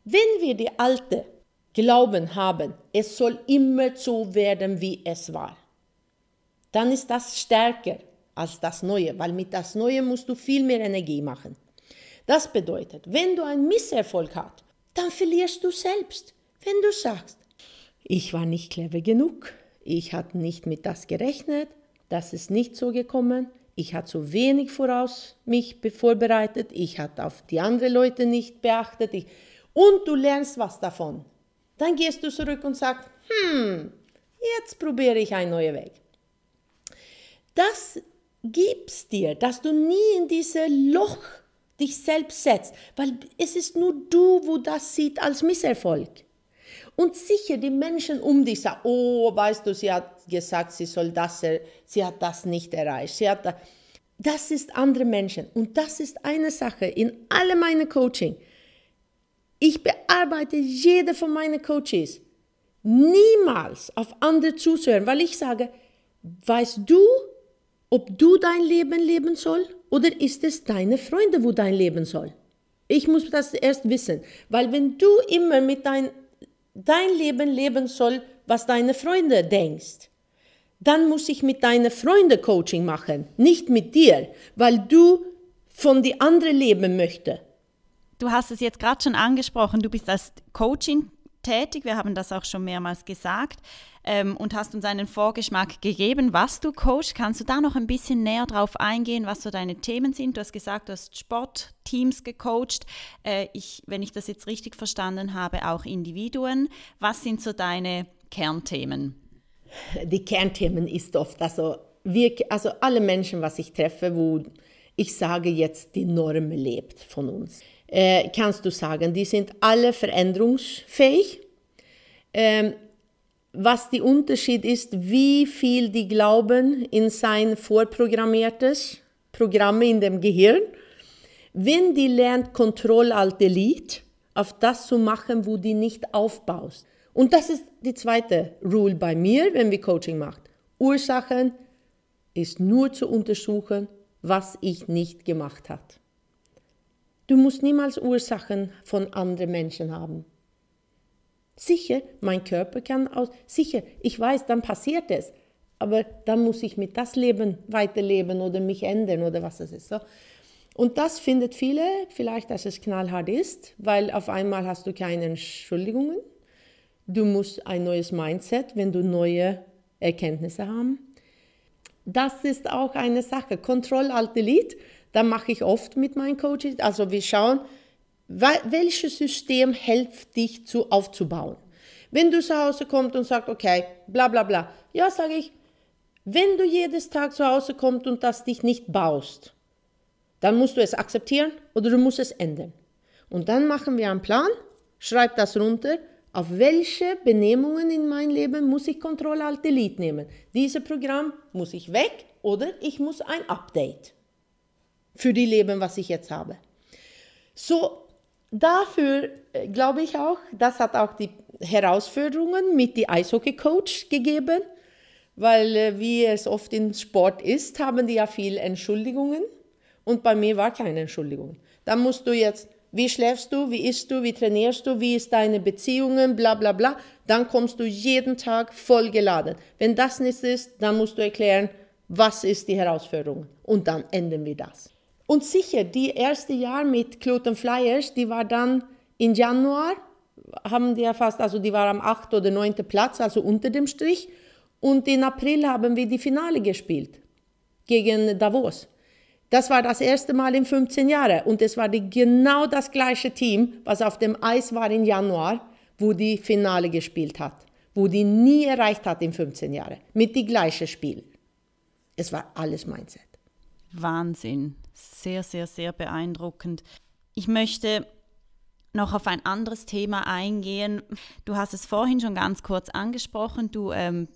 Wenn wir die alte Glauben haben, es soll immer so werden, wie es war, dann ist das stärker als das Neue, weil mit das Neue musst du viel mehr Energie machen. Das bedeutet, wenn du einen Misserfolg hast, dann verlierst du selbst. Wenn du sagst, ich war nicht clever genug, ich hatte nicht mit das gerechnet, das ist nicht so gekommen, ich hatte zu wenig voraus mich vorbereitet, ich hatte auf die anderen Leute nicht beachtet. Ich, und du lernst was davon. Dann gehst du zurück und sagst, hm, jetzt probiere ich einen neuen Weg das gibst dir, dass du nie in dieses Loch dich selbst setzt, weil es ist nur du, wo das sieht als Misserfolg. Und sicher die Menschen um dich sagen, oh, weißt du, sie hat gesagt, sie soll das, sie hat das nicht erreicht. Sie hat das. das ist andere Menschen. Und das ist eine Sache in alle meine Coaching. Ich bearbeite jede von meinen Coaches niemals auf andere zuzuhören, weil ich sage, weißt du, ob du dein Leben leben soll oder ist es deine Freunde, wo dein Leben soll? Ich muss das erst wissen, weil wenn du immer mit dein, dein Leben leben soll, was deine Freunde denkst, dann muss ich mit deinen Freunden Coaching machen, nicht mit dir, weil du von die anderen leben möchte. Du hast es jetzt gerade schon angesprochen, du bist als Coaching tätig, wir haben das auch schon mehrmals gesagt ähm, und hast uns einen Vorgeschmack gegeben, was du coachst. Kannst du da noch ein bisschen näher drauf eingehen, was so deine Themen sind? Du hast gesagt, du hast Sportteams gecoacht. Äh, ich, wenn ich das jetzt richtig verstanden habe, auch Individuen. Was sind so deine Kernthemen? die Kernthemen ist oft, also, wir, also alle Menschen, was ich treffe, wo ich sage jetzt, die Norm lebt von uns, äh, kannst du sagen, die sind alle veränderungsfähig. Ähm, was der Unterschied ist, wie viel die glauben in sein vorprogrammiertes Programm in dem Gehirn. Wenn die lernt Kontroll alt Delete, auf das zu machen, wo die nicht aufbaust. Und das ist die zweite Rule bei mir, wenn wir Coaching macht. Ursachen ist nur zu untersuchen, was ich nicht gemacht habe. Du musst niemals Ursachen von anderen Menschen haben. Sicher, mein Körper kann aus, sicher, ich weiß, dann passiert es, aber dann muss ich mit das Leben weiterleben oder mich ändern oder was es ist. So. Und das findet viele, vielleicht, dass es knallhart ist, weil auf einmal hast du keine Entschuldigungen. Du musst ein neues Mindset, wenn du neue Erkenntnisse haben. Das ist auch eine Sache. Control Alt Delete, da mache ich oft mit meinen Coaches. Also wir schauen, welches System hilft dich zu aufzubauen? Wenn du zu Hause kommst und sagst, okay, bla bla bla, ja, sage ich, wenn du jedes Tag zu Hause kommst und das dich nicht baust, dann musst du es akzeptieren oder du musst es ändern. Und dann machen wir einen Plan, schreib das runter, auf welche Benehmungen in meinem Leben muss ich Control Alt Delete nehmen. Dieses Programm muss ich weg oder ich muss ein Update für die Leben, was ich jetzt habe. So dafür äh, glaube ich auch, das hat auch die Herausforderungen mit dem Eishockey-Coach gegeben, weil äh, wie es oft im Sport ist, haben die ja viele Entschuldigungen und bei mir war keine Entschuldigung. Da musst du jetzt, wie schläfst du, wie isst du, wie trainierst du, wie ist deine Beziehungen, bla bla bla, dann kommst du jeden Tag voll geladen. Wenn das nicht ist, dann musst du erklären, was ist die Herausforderung und dann ändern wir das. Und sicher, die erste Jahr mit Cloton Flyers, die war dann im Januar, haben die ja fast, also die war am 8. oder 9. Platz, also unter dem Strich. Und im April haben wir die Finale gespielt gegen Davos. Das war das erste Mal in 15 Jahren und es war die, genau das gleiche Team, was auf dem Eis war im Januar, wo die Finale gespielt hat, wo die nie erreicht hat in 15 Jahren, mit die gleichen Spiel. Es war alles Mindset. Wahnsinn sehr, sehr, sehr beeindruckend. Ich möchte noch auf ein anderes Thema eingehen. Du hast es vorhin schon ganz kurz angesprochen. Du ähm,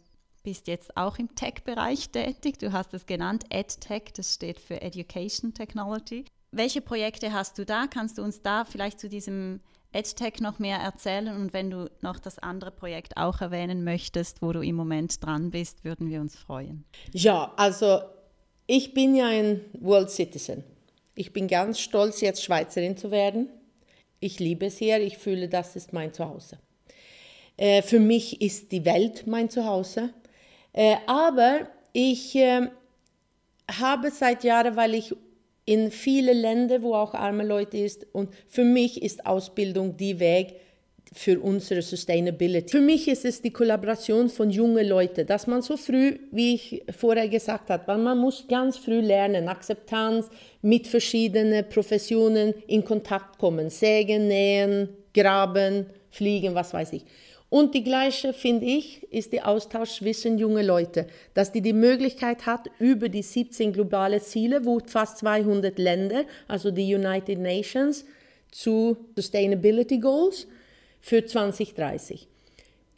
bist jetzt auch im Tech-Bereich tätig. Du hast es genannt, EdTech, das steht für Education Technology. Welche Projekte hast du da? Kannst du uns da vielleicht zu diesem EdTech noch mehr erzählen? Und wenn du noch das andere Projekt auch erwähnen möchtest, wo du im Moment dran bist, würden wir uns freuen. Ja, also ich bin ja ein World Citizen. Ich bin ganz stolz, jetzt Schweizerin zu werden. Ich liebe es hier, ich fühle, das ist mein Zuhause. Äh, für mich ist die Welt mein Zuhause. Äh, aber ich äh, habe seit Jahren, weil ich in viele Länder, wo auch arme Leute ist, und für mich ist Ausbildung die Weg, für unsere Sustainability. Für mich ist es die Kollaboration von jungen Leuten, dass man so früh, wie ich vorher gesagt habe, man muss ganz früh lernen, Akzeptanz mit verschiedenen Professionen in Kontakt kommen, sägen, nähen, graben, fliegen, was weiß ich. Und die gleiche, finde ich, ist der Austausch zwischen jungen Leuten, dass die die Möglichkeit hat, über die 17 globale Ziele, wo fast 200 Länder, also die United Nations, zu Sustainability Goals, für 2030.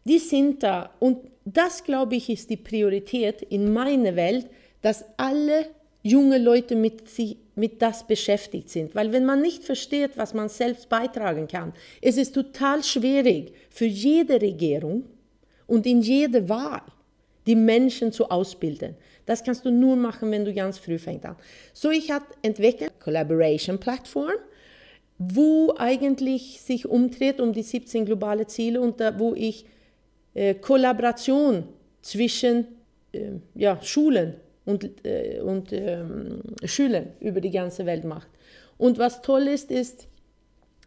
Die sind da und das, glaube ich, ist die Priorität in meiner Welt, dass alle junge Leute mit, sich, mit das beschäftigt sind. Weil wenn man nicht versteht, was man selbst beitragen kann, es ist total schwierig für jede Regierung und in jeder Wahl die Menschen zu ausbilden. Das kannst du nur machen, wenn du ganz früh fängst an. So, ich habe entwickelt Collaboration Plattform wo eigentlich sich umdreht um die 17 globale Ziele und da, wo ich äh, Kollaboration zwischen äh, ja, Schulen und, äh, und ähm, Schülern über die ganze Welt mache. Und was toll ist, ist,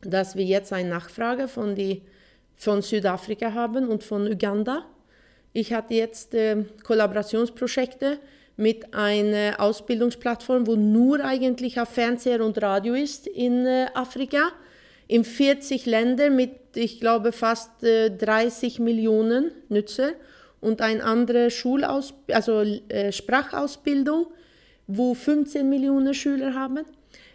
dass wir jetzt eine Nachfrage von, die, von Südafrika haben und von Uganda. Ich hatte jetzt äh, Kollaborationsprojekte mit einer Ausbildungsplattform, wo nur eigentlich auf Fernseher und Radio ist in äh, Afrika, in 40 Ländern mit, ich glaube, fast 30 äh, Millionen Nutzer. und eine andere Schulaus also äh, Sprachausbildung, wo 15 Millionen Schüler haben.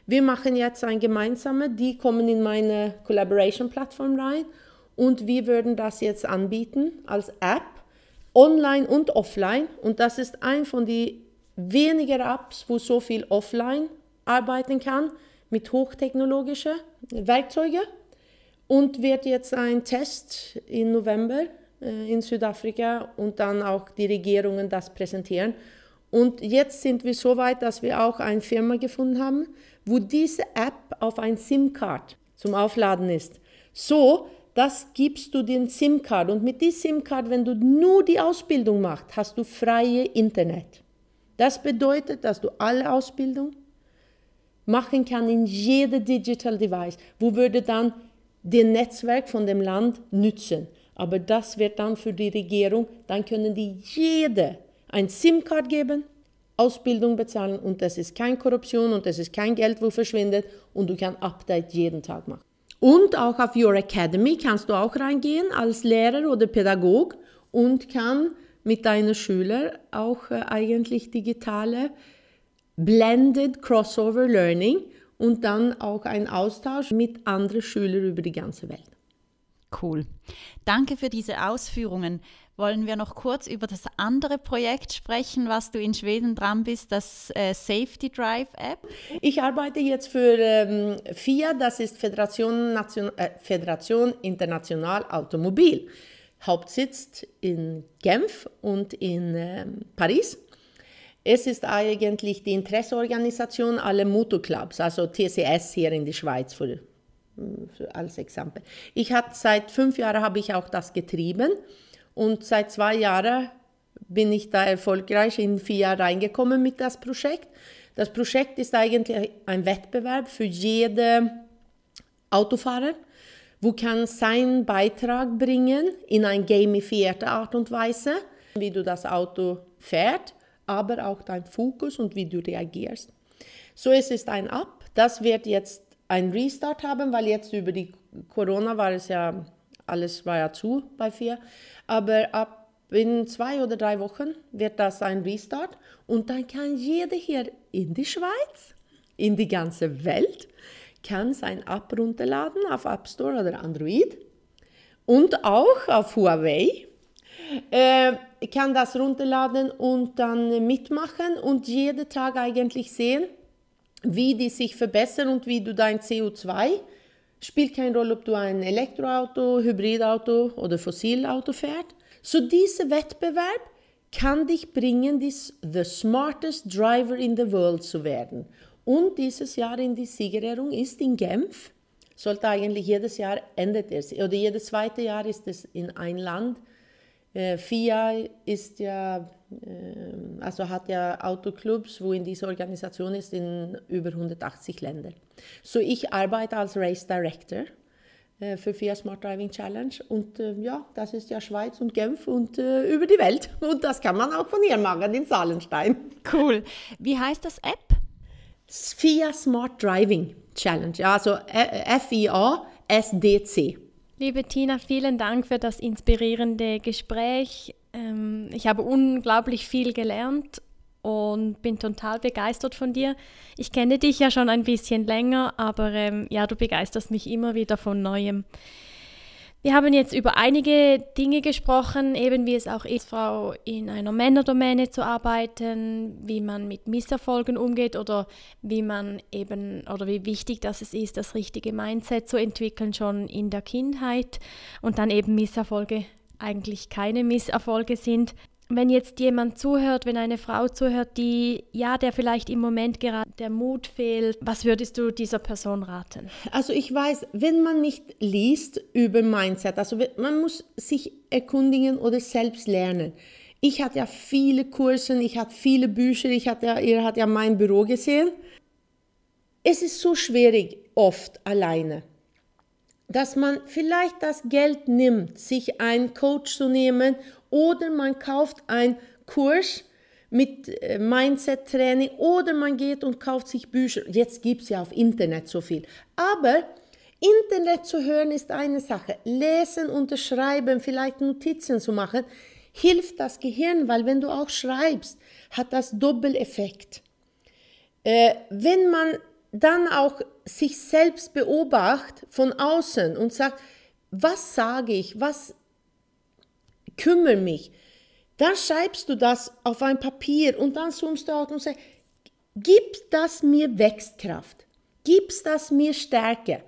Wir machen jetzt ein gemeinsames, die kommen in meine Collaboration-Plattform rein und wir würden das jetzt anbieten als App, online und offline. Und das ist ein von den wenigen Apps, wo so viel offline arbeiten kann mit hochtechnologischen Werkzeugen. Und wird jetzt ein Test im November äh, in Südafrika und dann auch die Regierungen das präsentieren. Und jetzt sind wir so weit, dass wir auch eine Firma gefunden haben, wo diese App auf ein SIM-Card zum Aufladen ist. So, das gibst du den SIM-Card und mit diesem SIM-Card, wenn du nur die Ausbildung machst, hast du freie Internet. Das bedeutet, dass du alle Ausbildung machen kann in jede Digital Device, wo würde dann den Netzwerk von dem Land nützen. Aber das wird dann für die Regierung, dann können die jede ein SIM-Card geben, Ausbildung bezahlen und das ist keine Korruption und das ist kein Geld, wo verschwindet und du kannst Update jeden Tag machen. Und auch auf Your Academy kannst du auch reingehen als Lehrer oder Pädagog und kann mit deinen Schülern auch äh, eigentlich digitale Blended Crossover Learning und dann auch ein Austausch mit anderen Schülern über die ganze Welt. Cool. Danke für diese Ausführungen. Wollen wir noch kurz über das andere Projekt sprechen, was du in Schweden dran bist, das äh, Safety Drive App? Ich arbeite jetzt für ähm, FIA, das ist Föderation, Nation, äh, Föderation International Automobil. Hauptsitz in Genf und in äh, Paris. Es ist eigentlich die Interesseorganisation aller Motorclubs, also TCS hier in der Schweiz für, für als Exempel. Ich habe seit fünf Jahren habe ich auch das getrieben und seit zwei Jahren bin ich da erfolgreich in vier Jahre reingekommen mit das Projekt. Das Projekt ist eigentlich ein Wettbewerb für jede Autofahrer, wo kann seinen Beitrag bringen in eine gamifierte Art und Weise, wie du das Auto fährt aber auch dein Fokus und wie du reagierst. So es ist ein App, das wird jetzt ein Restart haben, weil jetzt über die Corona war es ja, alles war ja zu bei vier, aber ab in zwei oder drei Wochen wird das ein Restart und dann kann jeder hier in die Schweiz, in die ganze Welt, kann sein App runterladen auf App Store oder Android und auch auf Huawei äh, kann das runterladen und dann mitmachen und jeden Tag eigentlich sehen, wie die sich verbessern und wie du dein CO2 spielt keine Rolle, ob du ein Elektroauto, Hybridauto oder Fossilauto fährst. So dieser Wettbewerb kann dich bringen, this, the smartest driver in the world zu werden. Und dieses Jahr in die Siegerehrung ist in Genf. Sollte eigentlich jedes Jahr endet es oder jedes zweite Jahr ist es in ein Land äh, FIA ist ja, also hat ja Autoclubs, wo in dieser Organisation ist, in über 180 Ländern. So ich arbeite als Race Director äh, für FIA Smart Driving Challenge und äh, ja, das ist ja Schweiz und Genf und äh, über die Welt [LAUGHS] und das kann man auch von hier machen in Salenstein. Cool. Wie heißt das App? FIA Smart Driving Challenge, also F-I-A S-D-C. Liebe Tina, vielen Dank für das inspirierende Gespräch. Ähm, ich habe unglaublich viel gelernt und bin total begeistert von dir. Ich kenne dich ja schon ein bisschen länger, aber ähm, ja, du begeisterst mich immer wieder von neuem. Wir haben jetzt über einige Dinge gesprochen, eben wie es auch ist, Frau in einer Männerdomäne zu arbeiten, wie man mit Misserfolgen umgeht oder wie man eben oder wie wichtig das es ist, das richtige Mindset zu entwickeln schon in der Kindheit und dann eben Misserfolge eigentlich keine Misserfolge sind wenn jetzt jemand zuhört, wenn eine Frau zuhört, die ja, der vielleicht im Moment gerade der Mut fehlt, was würdest du dieser Person raten? Also ich weiß, wenn man nicht liest über Mindset, also man muss sich erkundigen oder selbst lernen. Ich hatte ja viele Kurse, ich hatte viele Bücher, ich hatte ihr hat ja mein Büro gesehen. Es ist so schwierig oft alleine dass man vielleicht das Geld nimmt, sich einen Coach zu nehmen oder man kauft einen Kurs mit äh, Mindset-Training oder man geht und kauft sich Bücher. Jetzt gibt es ja auf Internet so viel. Aber Internet zu hören ist eine Sache. Lesen, unterschreiben, vielleicht Notizen zu machen, hilft das Gehirn, weil wenn du auch schreibst, hat das Doppeleffekt. Äh, wenn man dann auch sich selbst beobachtet von außen und sagt, was sage ich, was kümmert mich, dann schreibst du das auf ein Papier und dann zoomst du aus und sagst, gibt das mir Wächstkraft? Gibt das mir Stärke?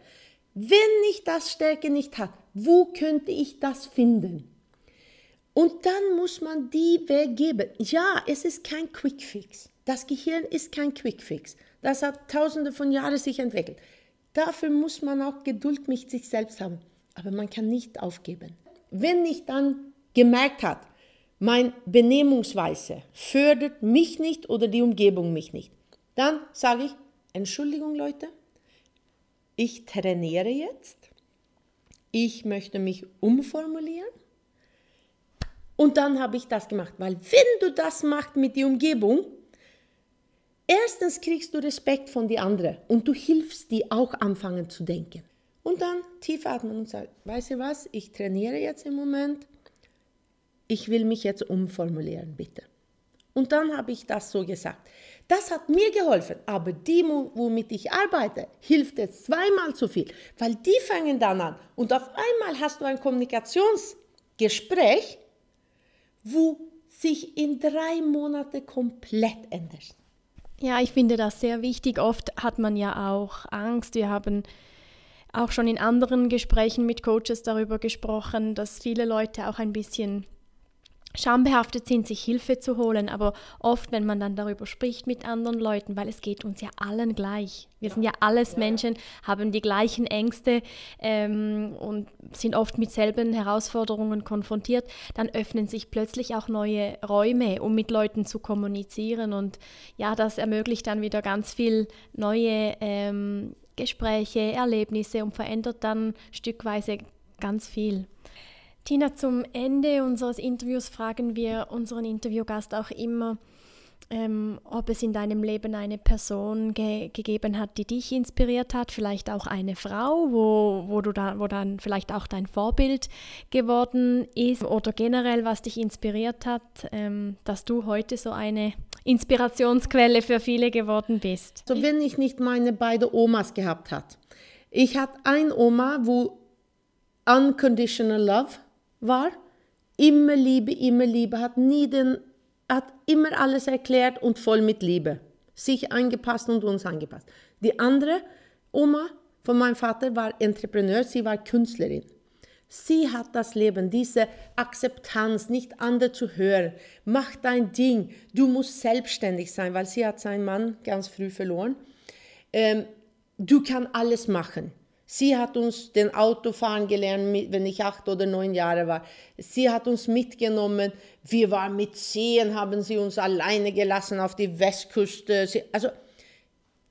Wenn ich das Stärke nicht habe, wo könnte ich das finden? Und dann muss man die Weg geben. Ja, es ist kein Quickfix. Das Gehirn ist kein Quickfix. Das hat tausende von Jahren sich entwickelt. Dafür muss man auch Geduld mit sich selbst haben. Aber man kann nicht aufgeben. Wenn ich dann gemerkt hat, mein Benehmungsweise fördert mich nicht oder die Umgebung mich nicht, dann sage ich, Entschuldigung Leute, ich trainiere jetzt, ich möchte mich umformulieren und dann habe ich das gemacht, weil wenn du das machst mit der Umgebung, erstens kriegst du Respekt von die anderen und du hilfst die auch anfangen zu denken. Und dann tief atmen und sagen, weißt du was, ich trainiere jetzt im Moment, ich will mich jetzt umformulieren, bitte. Und dann habe ich das so gesagt. Das hat mir geholfen, aber die, womit ich arbeite, hilft jetzt zweimal so viel, weil die fangen dann an und auf einmal hast du ein Kommunikationsgespräch, wo sich in drei Monaten komplett ändert. Ja, ich finde das sehr wichtig. Oft hat man ja auch Angst. Wir haben auch schon in anderen Gesprächen mit Coaches darüber gesprochen, dass viele Leute auch ein bisschen schambehaftet sind, sich Hilfe zu holen, aber oft, wenn man dann darüber spricht mit anderen Leuten, weil es geht uns ja allen gleich. Wir sind ja alles Menschen, haben die gleichen Ängste ähm, und sind oft mit selben Herausforderungen konfrontiert, dann öffnen sich plötzlich auch neue Räume, um mit Leuten zu kommunizieren und ja, das ermöglicht dann wieder ganz viel neue ähm, Gespräche, Erlebnisse und verändert dann stückweise ganz viel. Tina, zum Ende unseres Interviews fragen wir unseren Interviewgast auch immer, ähm, ob es in deinem Leben eine Person ge gegeben hat, die dich inspiriert hat, vielleicht auch eine Frau, wo, wo, du da, wo dann vielleicht auch dein Vorbild geworden ist oder generell, was dich inspiriert hat, ähm, dass du heute so eine Inspirationsquelle für viele geworden bist. So, wenn ich nicht meine beiden Omas gehabt hat. Ich hatte eine Oma, wo unconditional love war immer Liebe, immer Liebe, hat nie den, hat immer alles erklärt und voll mit Liebe. Sich angepasst und uns angepasst. Die andere Oma von meinem Vater war Entrepreneur, sie war Künstlerin. Sie hat das Leben, diese Akzeptanz, nicht andere zu hören. Mach dein Ding. Du musst selbstständig sein, weil sie hat seinen Mann ganz früh verloren. Ähm, du kannst alles machen. Sie hat uns den Autofahren gelernt, wenn ich acht oder neun Jahre war. Sie hat uns mitgenommen. Wir waren mit zehn, haben sie uns alleine gelassen auf die Westküste. Sie, also,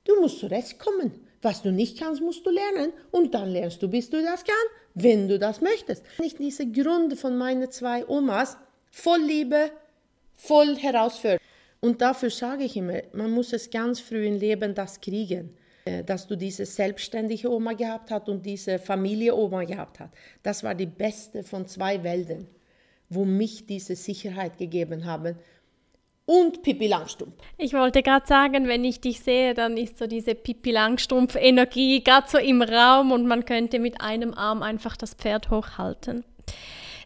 du musst zurechtkommen. Was du nicht kannst, musst du lernen. Und dann lernst du, bis du das kannst, wenn du das möchtest. Nicht diese Gründe von meinen zwei Omas, voll Liebe, voll Herausforderung. Und dafür sage ich immer, man muss es ganz früh im Leben das kriegen. Äh, dass du diese selbstständige Oma gehabt hast und diese Familie-Oma gehabt hast. Das war die beste von zwei Welten, wo mich diese Sicherheit gegeben haben. Und Pippi Langstrumpf. Ich wollte gerade sagen, wenn ich dich sehe, dann ist so diese Pippi Langstrumpf-Energie gerade so im Raum und man könnte mit einem Arm einfach das Pferd hochhalten.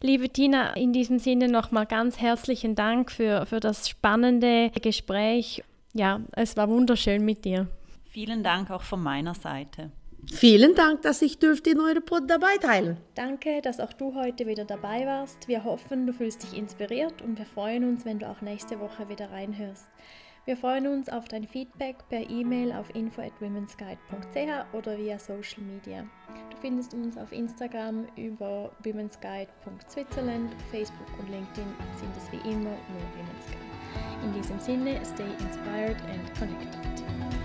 Liebe Tina, in diesem Sinne nochmal ganz herzlichen Dank für, für das spannende Gespräch. Ja, es war wunderschön mit dir. Vielen Dank auch von meiner Seite. Vielen Dank, dass ich dürfte in eure Pod dabei teilen. Danke, dass auch du heute wieder dabei warst. Wir hoffen, du fühlst dich inspiriert und wir freuen uns, wenn du auch nächste Woche wieder reinhörst. Wir freuen uns auf dein Feedback per E-Mail auf info at womensguide.ch oder via Social Media. Du findest uns auf Instagram über womensguide.switzerland, Facebook und LinkedIn sind es wie immer nur Women's Guide. In diesem Sinne, stay inspired and connected.